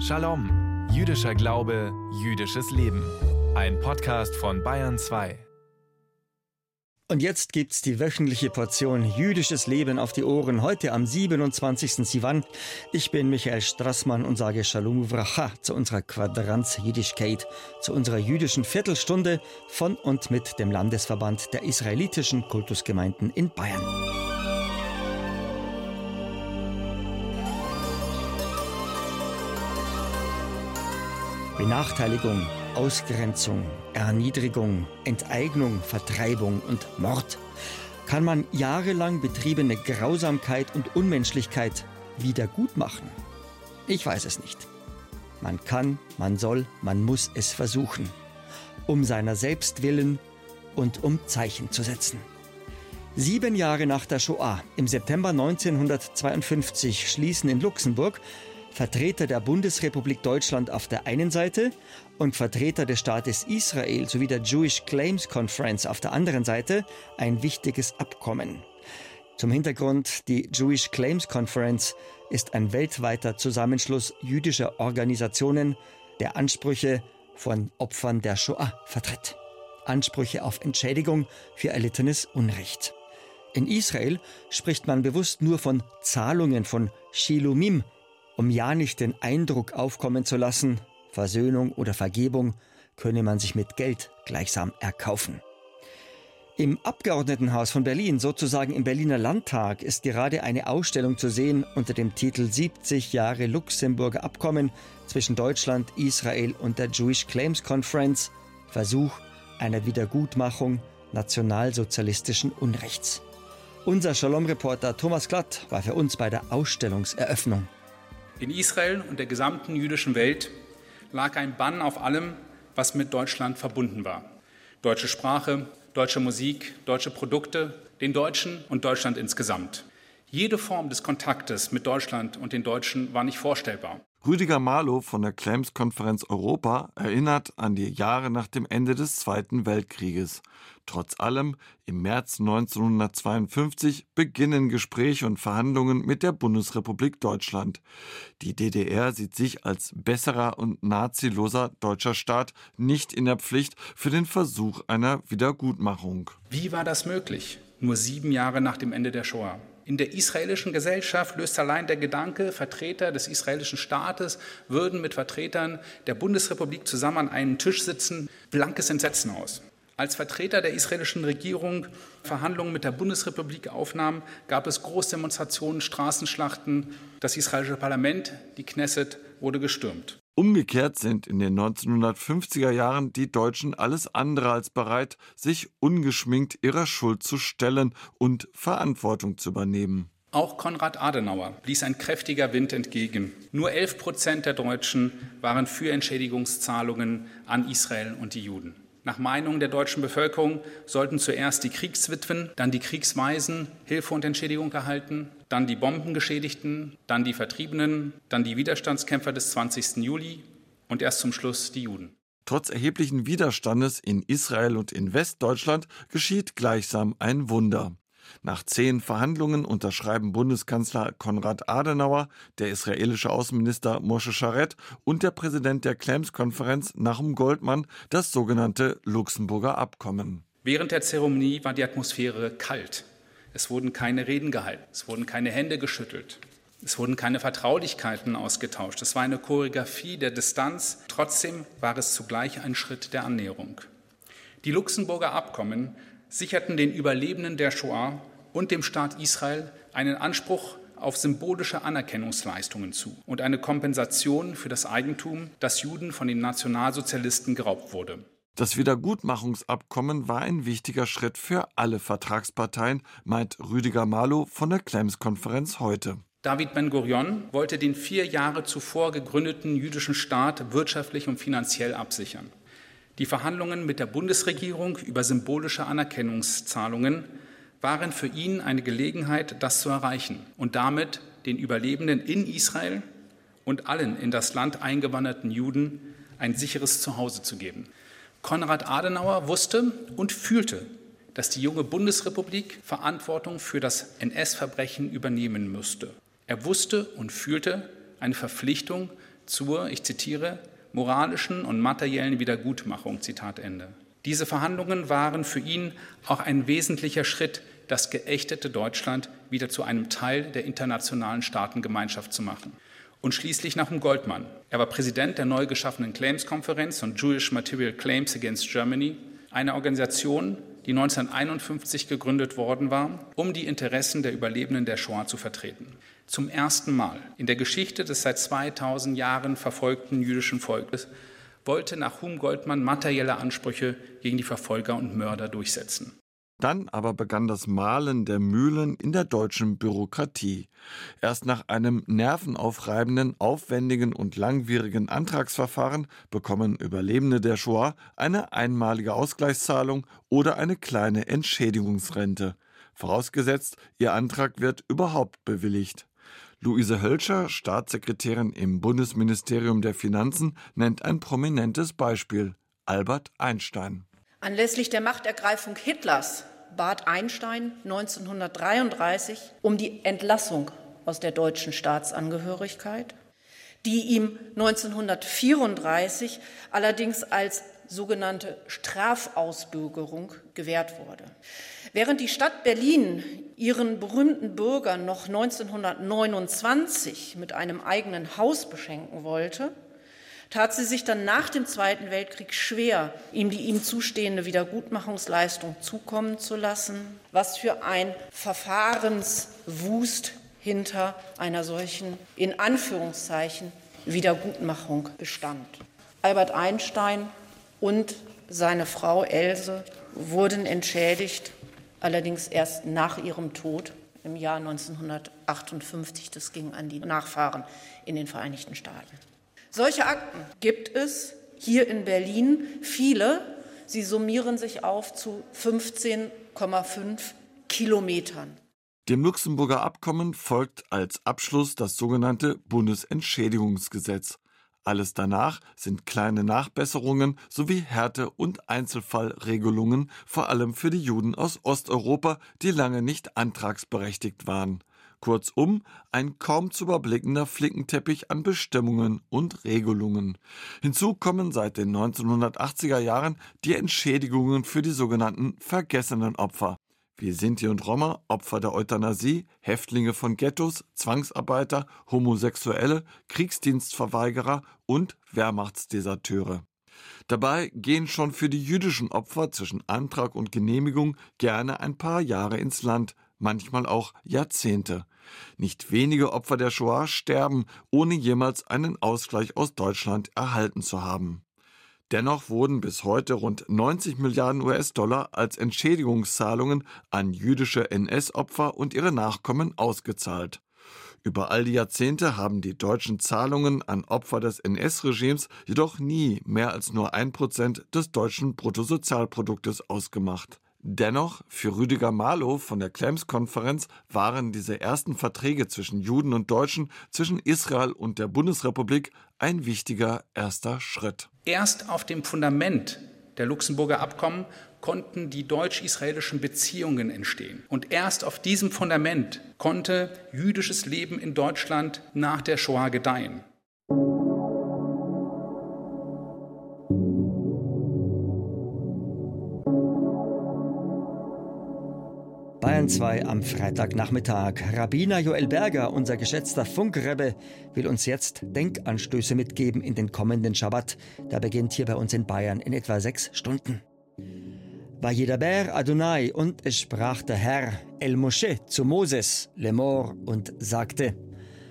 Shalom, jüdischer Glaube, jüdisches Leben. Ein Podcast von Bayern 2. Und jetzt gibt's die wöchentliche Portion jüdisches Leben auf die Ohren. Heute am 27. Sivan. Ich bin Michael Strassmann und sage Shalom Uvracha zu unserer Quadranz Jiddischkeit, zu unserer jüdischen Viertelstunde von und mit dem Landesverband der israelitischen Kultusgemeinden in Bayern. Benachteiligung, Ausgrenzung, Erniedrigung, Enteignung, Vertreibung und Mord. Kann man jahrelang betriebene Grausamkeit und Unmenschlichkeit wieder gut machen? Ich weiß es nicht. Man kann, man soll, man muss es versuchen. Um seiner selbst willen und um Zeichen zu setzen. Sieben Jahre nach der Shoah, im September 1952, schließen in Luxemburg Vertreter der Bundesrepublik Deutschland auf der einen Seite und Vertreter des Staates Israel sowie der Jewish Claims Conference auf der anderen Seite ein wichtiges Abkommen. Zum Hintergrund, die Jewish Claims Conference ist ein weltweiter Zusammenschluss jüdischer Organisationen, der Ansprüche von Opfern der Shoah vertritt. Ansprüche auf Entschädigung für erlittenes Unrecht. In Israel spricht man bewusst nur von Zahlungen von Shilumim, um ja nicht den Eindruck aufkommen zu lassen, Versöhnung oder Vergebung könne man sich mit Geld gleichsam erkaufen. Im Abgeordnetenhaus von Berlin, sozusagen im Berliner Landtag, ist gerade eine Ausstellung zu sehen unter dem Titel 70 Jahre Luxemburger Abkommen zwischen Deutschland, Israel und der Jewish Claims Conference, Versuch einer Wiedergutmachung nationalsozialistischen Unrechts. Unser Shalom-Reporter Thomas Glatt war für uns bei der Ausstellungseröffnung. In Israel und der gesamten jüdischen Welt lag ein Bann auf allem, was mit Deutschland verbunden war. Deutsche Sprache, deutsche Musik, deutsche Produkte, den Deutschen und Deutschland insgesamt. Jede Form des Kontaktes mit Deutschland und den Deutschen war nicht vorstellbar. Rüdiger Marlow von der Claims-Konferenz Europa erinnert an die Jahre nach dem Ende des Zweiten Weltkrieges. Trotz allem, im März 1952 beginnen Gespräche und Verhandlungen mit der Bundesrepublik Deutschland. Die DDR sieht sich als besserer und naziloser deutscher Staat nicht in der Pflicht für den Versuch einer Wiedergutmachung. Wie war das möglich? Nur sieben Jahre nach dem Ende der Shoah. In der israelischen Gesellschaft löst allein der Gedanke, Vertreter des israelischen Staates würden mit Vertretern der Bundesrepublik zusammen an einem Tisch sitzen, blankes Entsetzen aus. Als Vertreter der israelischen Regierung Verhandlungen mit der Bundesrepublik aufnahm, gab es Großdemonstrationen, Straßenschlachten. Das israelische Parlament, die Knesset, wurde gestürmt. Umgekehrt sind in den 1950er Jahren die Deutschen alles andere als bereit, sich ungeschminkt ihrer Schuld zu stellen und Verantwortung zu übernehmen. Auch Konrad Adenauer blies ein kräftiger Wind entgegen. Nur 11 Prozent der Deutschen waren für Entschädigungszahlungen an Israel und die Juden. Nach Meinung der deutschen Bevölkerung sollten zuerst die Kriegswitwen, dann die Kriegsweisen Hilfe und Entschädigung erhalten, dann die Bombengeschädigten, dann die Vertriebenen, dann die Widerstandskämpfer des 20. Juli und erst zum Schluss die Juden. Trotz erheblichen Widerstandes in Israel und in Westdeutschland geschieht gleichsam ein Wunder. Nach zehn Verhandlungen unterschreiben Bundeskanzler Konrad Adenauer, der israelische Außenminister Moshe Sharet und der Präsident der Claims-Konferenz Nachum Goldmann das sogenannte Luxemburger Abkommen. Während der Zeremonie war die Atmosphäre kalt. Es wurden keine Reden gehalten, es wurden keine Hände geschüttelt, es wurden keine Vertraulichkeiten ausgetauscht. Es war eine Choreografie der Distanz. Trotzdem war es zugleich ein Schritt der Annäherung. Die Luxemburger Abkommen sicherten den Überlebenden der Shoah und dem Staat Israel einen Anspruch auf symbolische Anerkennungsleistungen zu und eine Kompensation für das Eigentum, das Juden von den Nationalsozialisten geraubt wurde. Das Wiedergutmachungsabkommen war ein wichtiger Schritt für alle Vertragsparteien, meint Rüdiger Malo von der Claims-Konferenz heute. David Ben-Gurion wollte den vier Jahre zuvor gegründeten jüdischen Staat wirtschaftlich und finanziell absichern. Die Verhandlungen mit der Bundesregierung über symbolische Anerkennungszahlungen waren für ihn eine Gelegenheit, das zu erreichen und damit den Überlebenden in Israel und allen in das Land eingewanderten Juden ein sicheres Zuhause zu geben. Konrad Adenauer wusste und fühlte, dass die junge Bundesrepublik Verantwortung für das NS-Verbrechen übernehmen müsste. Er wusste und fühlte, eine Verpflichtung zur, ich zitiere, moralischen und materiellen Wiedergutmachung. Zitat Ende. Diese Verhandlungen waren für ihn auch ein wesentlicher Schritt, das geächtete Deutschland wieder zu einem Teil der internationalen Staatengemeinschaft zu machen. Und schließlich nach dem Goldmann. Er war Präsident der neu geschaffenen Claims-Konferenz und Jewish Material Claims Against Germany, eine Organisation, die 1951 gegründet worden war, um die Interessen der Überlebenden der Shoah zu vertreten. Zum ersten Mal in der Geschichte des seit 2000 Jahren verfolgten jüdischen Volkes wollte nach Hum Goldmann materielle Ansprüche gegen die Verfolger und Mörder durchsetzen. Dann aber begann das Malen der Mühlen in der deutschen Bürokratie. Erst nach einem nervenaufreibenden, aufwendigen und langwierigen Antragsverfahren bekommen Überlebende der Shoah eine einmalige Ausgleichszahlung oder eine kleine Entschädigungsrente. Vorausgesetzt, ihr Antrag wird überhaupt bewilligt. Luise Hölscher, Staatssekretärin im Bundesministerium der Finanzen, nennt ein prominentes Beispiel. Albert Einstein. Anlässlich der Machtergreifung Hitlers bat Einstein 1933 um die Entlassung aus der deutschen Staatsangehörigkeit, die ihm 1934 allerdings als sogenannte Strafausbürgerung gewährt wurde. Während die Stadt Berlin ihren berühmten Bürgern noch 1929 mit einem eigenen Haus beschenken wollte, tat sie sich dann nach dem Zweiten Weltkrieg schwer, ihm die ihm zustehende Wiedergutmachungsleistung zukommen zu lassen, was für ein Verfahrenswust hinter einer solchen, in Anführungszeichen, Wiedergutmachung bestand. Albert Einstein und seine Frau Else wurden entschädigt, allerdings erst nach ihrem Tod im Jahr 1958. Das ging an die Nachfahren in den Vereinigten Staaten. Solche Akten gibt es hier in Berlin viele. Sie summieren sich auf zu 15,5 Kilometern. Dem Luxemburger Abkommen folgt als Abschluss das sogenannte Bundesentschädigungsgesetz. Alles danach sind kleine Nachbesserungen sowie Härte- und Einzelfallregelungen, vor allem für die Juden aus Osteuropa, die lange nicht antragsberechtigt waren. Kurzum, ein kaum zu überblickender Flickenteppich an Bestimmungen und Regelungen. Hinzu kommen seit den 1980er Jahren die Entschädigungen für die sogenannten vergessenen Opfer wie Sinti und Roma, Opfer der Euthanasie, Häftlinge von Ghettos, Zwangsarbeiter, Homosexuelle, Kriegsdienstverweigerer und Wehrmachtsdeserteure. Dabei gehen schon für die jüdischen Opfer zwischen Antrag und Genehmigung gerne ein paar Jahre ins Land, manchmal auch Jahrzehnte. Nicht wenige Opfer der Shoah sterben, ohne jemals einen Ausgleich aus Deutschland erhalten zu haben. Dennoch wurden bis heute rund 90 Milliarden US-Dollar als Entschädigungszahlungen an jüdische NS-Opfer und ihre Nachkommen ausgezahlt. Über all die Jahrzehnte haben die deutschen Zahlungen an Opfer des NS-Regimes jedoch nie mehr als nur ein Prozent des deutschen Bruttosozialproduktes ausgemacht. Dennoch, für Rüdiger Marlow von der Clems-Konferenz waren diese ersten Verträge zwischen Juden und Deutschen, zwischen Israel und der Bundesrepublik ein wichtiger erster Schritt. Erst auf dem Fundament der Luxemburger Abkommen konnten die deutsch-israelischen Beziehungen entstehen. Und erst auf diesem Fundament konnte jüdisches Leben in Deutschland nach der Shoah gedeihen. Bayern 2 am Freitagnachmittag. Rabbiner Joel Berger, unser geschätzter Funkrebbe, will uns jetzt Denkanstöße mitgeben in den kommenden Schabbat. Der beginnt hier bei uns in Bayern in etwa sechs Stunden. Vayedaber Adonai und es sprach der Herr El Moshe zu Moses, Lemor, und sagte,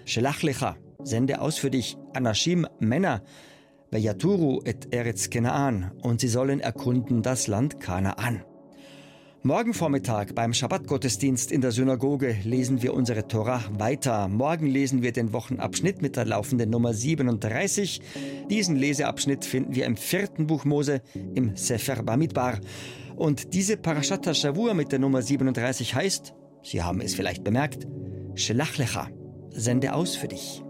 Shelach lecha, sende aus für dich Anashim Männer, Vayaturu et Eretz Kenaan, und sie sollen erkunden das Land Kanaan. Morgen Vormittag beim Schabbatgottesdienst in der Synagoge lesen wir unsere Torah weiter. Morgen lesen wir den Wochenabschnitt mit der laufenden Nummer 37. Diesen Leseabschnitt finden wir im vierten Buch Mose, im Sefer Bamidbar. Und diese Parashat Shavua mit der Nummer 37 heißt, Sie haben es vielleicht bemerkt, Shelach lecha, sende aus für dich.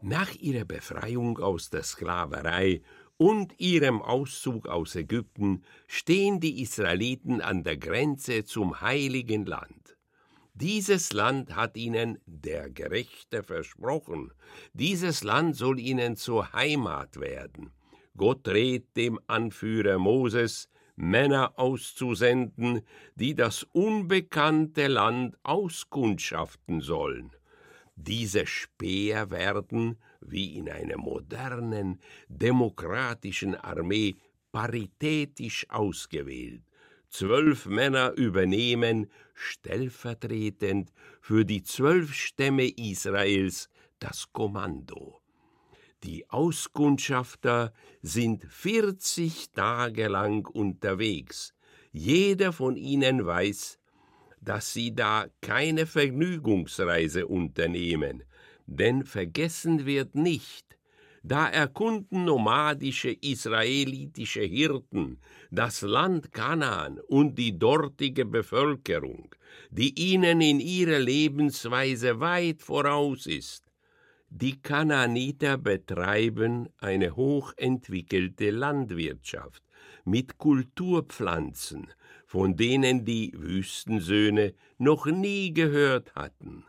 Nach ihrer Befreiung aus der Sklaverei und ihrem Auszug aus Ägypten stehen die Israeliten an der Grenze zum heiligen Land. Dieses Land hat ihnen der Gerechte versprochen. Dieses Land soll ihnen zur Heimat werden. Gott rät dem Anführer Moses, Männer auszusenden, die das unbekannte Land auskundschaften sollen. Diese Späher werden, wie in einer modernen, demokratischen Armee, paritätisch ausgewählt. Zwölf Männer übernehmen stellvertretend für die zwölf Stämme Israels das Kommando. Die Auskundschafter sind vierzig Tage lang unterwegs. Jeder von ihnen weiß, dass sie da keine Vergnügungsreise unternehmen, denn vergessen wird nicht, da erkunden nomadische israelitische Hirten das Land Kanaan und die dortige Bevölkerung, die ihnen in ihrer Lebensweise weit voraus ist. Die Kanaaniter betreiben eine hochentwickelte Landwirtschaft mit Kulturpflanzen, von denen die Wüstensöhne noch nie gehört hatten.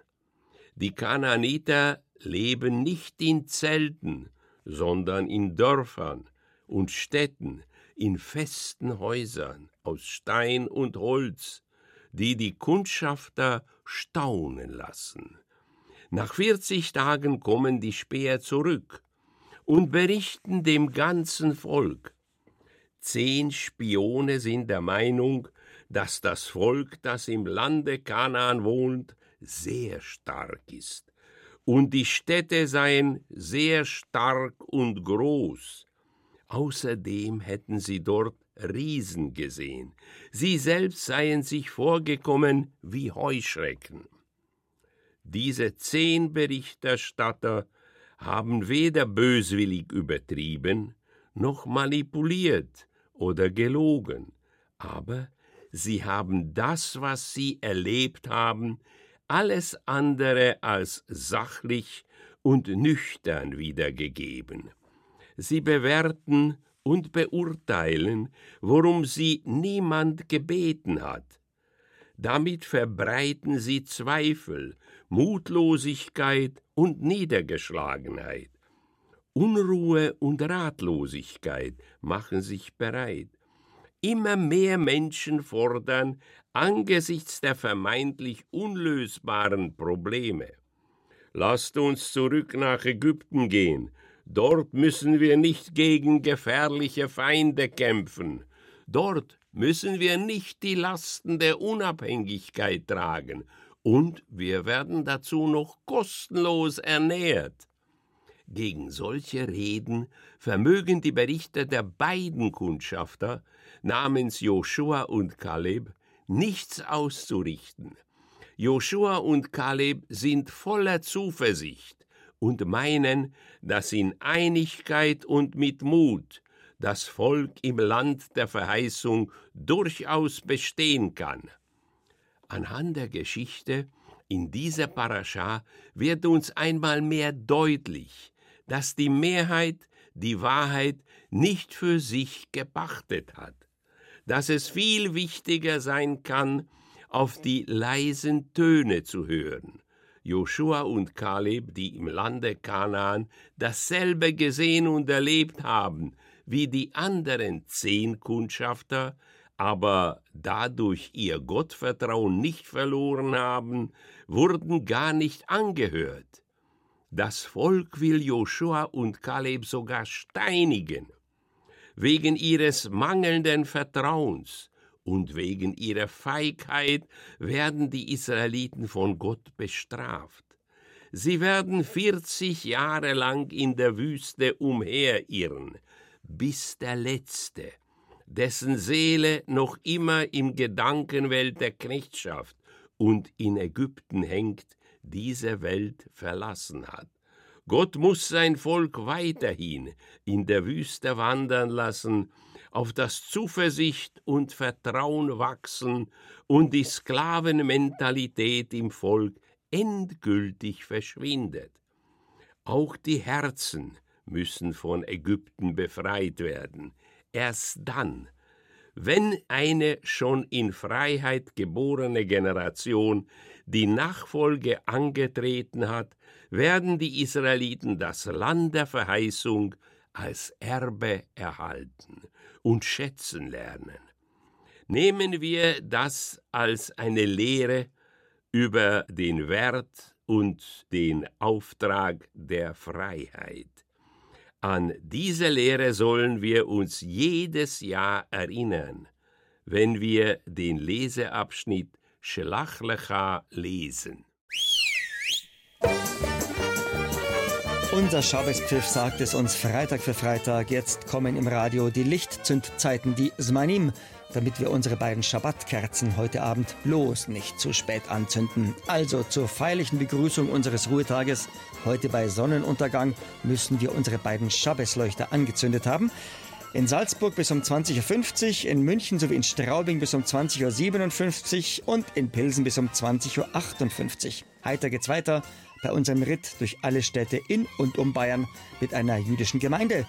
Die Kanaaniter leben nicht in Zelten, sondern in Dörfern und Städten, in festen Häusern aus Stein und Holz, die die Kundschafter staunen lassen. Nach vierzig Tagen kommen die Späher zurück und berichten dem ganzen Volk. Zehn Spione sind der Meinung, dass das Volk, das im Lande Kanaan wohnt, sehr stark ist und die Städte seien sehr stark und groß. Außerdem hätten sie dort Riesen gesehen, sie selbst seien sich vorgekommen wie Heuschrecken. Diese zehn Berichterstatter haben weder böswillig übertrieben, noch manipuliert oder gelogen, aber sie haben das, was sie erlebt haben, alles andere als sachlich und nüchtern wiedergegeben. Sie bewerten und beurteilen, worum sie niemand gebeten hat. Damit verbreiten sie Zweifel, Mutlosigkeit und Niedergeschlagenheit. Unruhe und Ratlosigkeit machen sich bereit. Immer mehr Menschen fordern angesichts der vermeintlich unlösbaren Probleme. Lasst uns zurück nach Ägypten gehen. Dort müssen wir nicht gegen gefährliche Feinde kämpfen. Dort müssen wir nicht die Lasten der Unabhängigkeit tragen. Und wir werden dazu noch kostenlos ernährt. Gegen solche Reden vermögen die Berichte der beiden Kundschafter namens Joshua und Kaleb nichts auszurichten. Joshua und Kaleb sind voller Zuversicht und meinen, dass in Einigkeit und mit Mut das Volk im Land der Verheißung durchaus bestehen kann. Anhand der Geschichte in dieser Parascha wird uns einmal mehr deutlich, dass die Mehrheit die Wahrheit nicht für sich gepachtet hat dass es viel wichtiger sein kann, auf die leisen Töne zu hören. Joshua und Kaleb, die im Lande Kanaan dasselbe gesehen und erlebt haben wie die anderen zehn Kundschafter, aber dadurch ihr Gottvertrauen nicht verloren haben, wurden gar nicht angehört. Das Volk will Joshua und Kaleb sogar steinigen wegen ihres mangelnden Vertrauens und wegen ihrer Feigheit werden die Israeliten von Gott bestraft. Sie werden vierzig Jahre lang in der Wüste umherirren, bis der Letzte, dessen Seele noch immer im Gedankenwelt der Knechtschaft und in Ägypten hängt, diese Welt verlassen hat. Gott muss sein Volk weiterhin in der Wüste wandern lassen, auf das Zuversicht und Vertrauen wachsen und die Sklavenmentalität im Volk endgültig verschwindet. Auch die Herzen müssen von Ägypten befreit werden. Erst dann wenn eine schon in Freiheit geborene Generation die Nachfolge angetreten hat, werden die Israeliten das Land der Verheißung als Erbe erhalten und schätzen lernen. Nehmen wir das als eine Lehre über den Wert und den Auftrag der Freiheit. An diese Lehre sollen wir uns jedes Jahr erinnern, wenn wir den Leseabschnitt Shelach Lecha lesen. Unser Schabbespfiff sagt es uns Freitag für Freitag. Jetzt kommen im Radio die Lichtzündzeiten, die Zmanim, damit wir unsere beiden Schabbatkerzen heute Abend bloß nicht zu spät anzünden. Also zur feierlichen Begrüßung unseres Ruhetages, heute bei Sonnenuntergang, müssen wir unsere beiden Schabbesleuchter angezündet haben. In Salzburg bis um 20.50 Uhr, in München sowie in Straubing bis um 20.57 Uhr und in Pilsen bis um 20.58 Uhr. Heiter geht's weiter bei unserem Ritt durch alle Städte in und um Bayern mit einer jüdischen Gemeinde.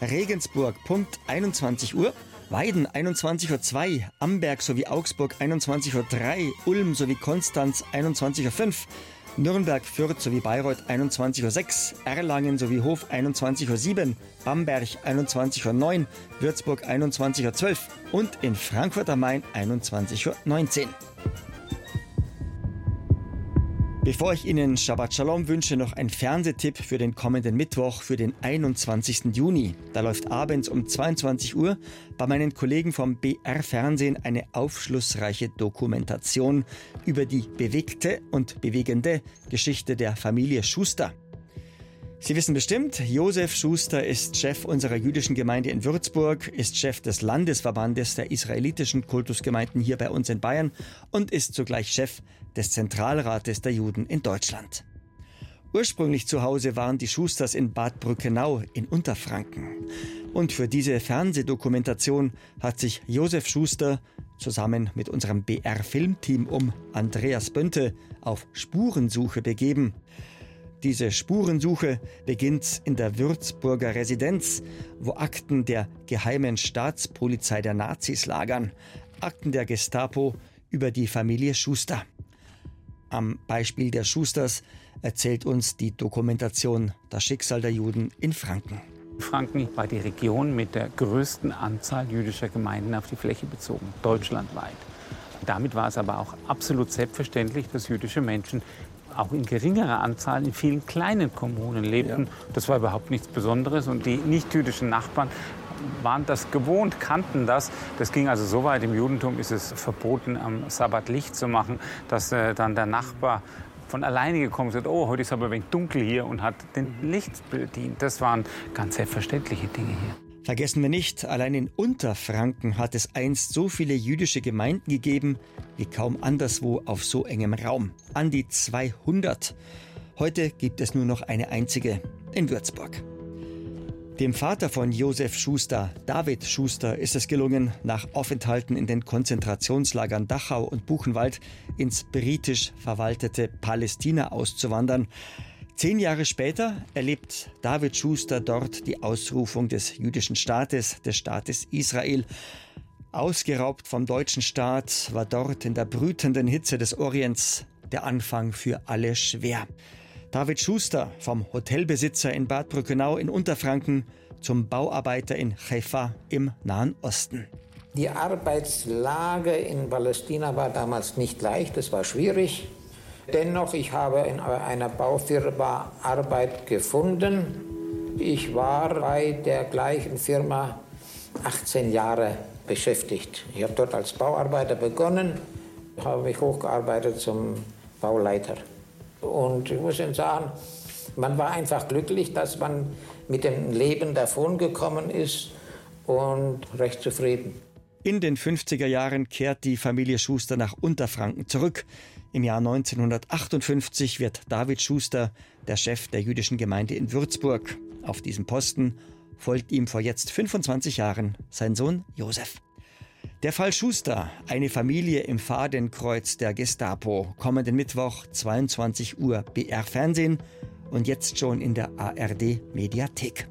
Regensburg, Punkt 21 Uhr. Weiden 21.02 Uhr, Amberg sowie Augsburg 21.03 Uhr, Ulm sowie Konstanz 21.05 Uhr, Nürnberg, Fürth sowie Bayreuth 21.06 Uhr, Erlangen sowie Hof 21.07 Uhr, Bamberg 21.09 Uhr, Würzburg 21.12 Uhr und in Frankfurt am Main 21.19 Uhr. Bevor ich Ihnen Shabbat Shalom wünsche, noch ein Fernsehtipp für den kommenden Mittwoch, für den 21. Juni. Da läuft abends um 22 Uhr bei meinen Kollegen vom BR Fernsehen eine aufschlussreiche Dokumentation über die bewegte und bewegende Geschichte der Familie Schuster. Sie wissen bestimmt, Josef Schuster ist Chef unserer jüdischen Gemeinde in Würzburg, ist Chef des Landesverbandes der israelitischen Kultusgemeinden hier bei uns in Bayern und ist zugleich Chef des Zentralrates der Juden in Deutschland. Ursprünglich zu Hause waren die Schusters in Bad Brückenau in Unterfranken. Und für diese Fernsehdokumentation hat sich Josef Schuster zusammen mit unserem BR-Filmteam um Andreas Bönte auf Spurensuche begeben. Diese Spurensuche beginnt in der Würzburger Residenz, wo Akten der geheimen Staatspolizei der Nazis lagern, Akten der Gestapo über die Familie Schuster. Am Beispiel der Schusters erzählt uns die Dokumentation Das Schicksal der Juden in Franken. Franken war die Region mit der größten Anzahl jüdischer Gemeinden auf die Fläche bezogen, deutschlandweit. Damit war es aber auch absolut selbstverständlich, dass jüdische Menschen auch in geringerer Anzahl in vielen kleinen Kommunen lebten. Ja. Das war überhaupt nichts Besonderes. Und die nicht-jüdischen Nachbarn waren das gewohnt, kannten das. Das ging also so weit, im Judentum ist es verboten, am Sabbat Licht zu machen, dass äh, dann der Nachbar von alleine gekommen ist, oh, heute ist aber ein wenig dunkel hier und hat den Licht bedient. Das waren ganz selbstverständliche Dinge hier. Vergessen wir nicht, allein in Unterfranken hat es einst so viele jüdische Gemeinden gegeben wie kaum anderswo auf so engem Raum. An die 200. Heute gibt es nur noch eine einzige in Würzburg. Dem Vater von Josef Schuster, David Schuster, ist es gelungen, nach Aufenthalten in den Konzentrationslagern Dachau und Buchenwald ins britisch verwaltete Palästina auszuwandern. Zehn Jahre später erlebt David Schuster dort die Ausrufung des jüdischen Staates, des Staates Israel. Ausgeraubt vom deutschen Staat war dort in der brütenden Hitze des Orients der Anfang für alle schwer. David Schuster vom Hotelbesitzer in Bad Brückenau in Unterfranken zum Bauarbeiter in Haifa im Nahen Osten. Die Arbeitslage in Palästina war damals nicht leicht, es war schwierig. Dennoch, ich habe in einer Baufirma Arbeit gefunden. Ich war bei der gleichen Firma 18 Jahre beschäftigt. Ich habe dort als Bauarbeiter begonnen, habe mich hochgearbeitet zum Bauleiter. Und ich muss Ihnen sagen, man war einfach glücklich, dass man mit dem Leben davongekommen ist und recht zufrieden. In den 50er Jahren kehrt die Familie Schuster nach Unterfranken zurück. Im Jahr 1958 wird David Schuster der Chef der jüdischen Gemeinde in Würzburg. Auf diesem Posten folgt ihm vor jetzt 25 Jahren sein Sohn Josef. Der Fall Schuster, eine Familie im Fadenkreuz der Gestapo, kommenden Mittwoch 22 Uhr BR Fernsehen und jetzt schon in der ARD Mediathek.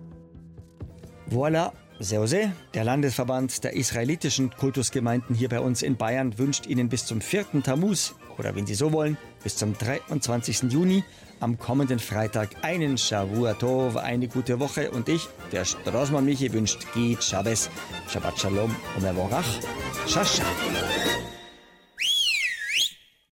Voilà, Seose, der Landesverband der israelitischen Kultusgemeinden hier bei uns in Bayern, wünscht Ihnen bis zum 4. Tammuz oder wenn Sie so wollen, bis zum 23. Juni am kommenden Freitag einen Shavua Tov, eine gute Woche und ich, der Straßmann Michi, wünscht Git Shabbos, Shabbat Shalom und Mevorach, Shasha.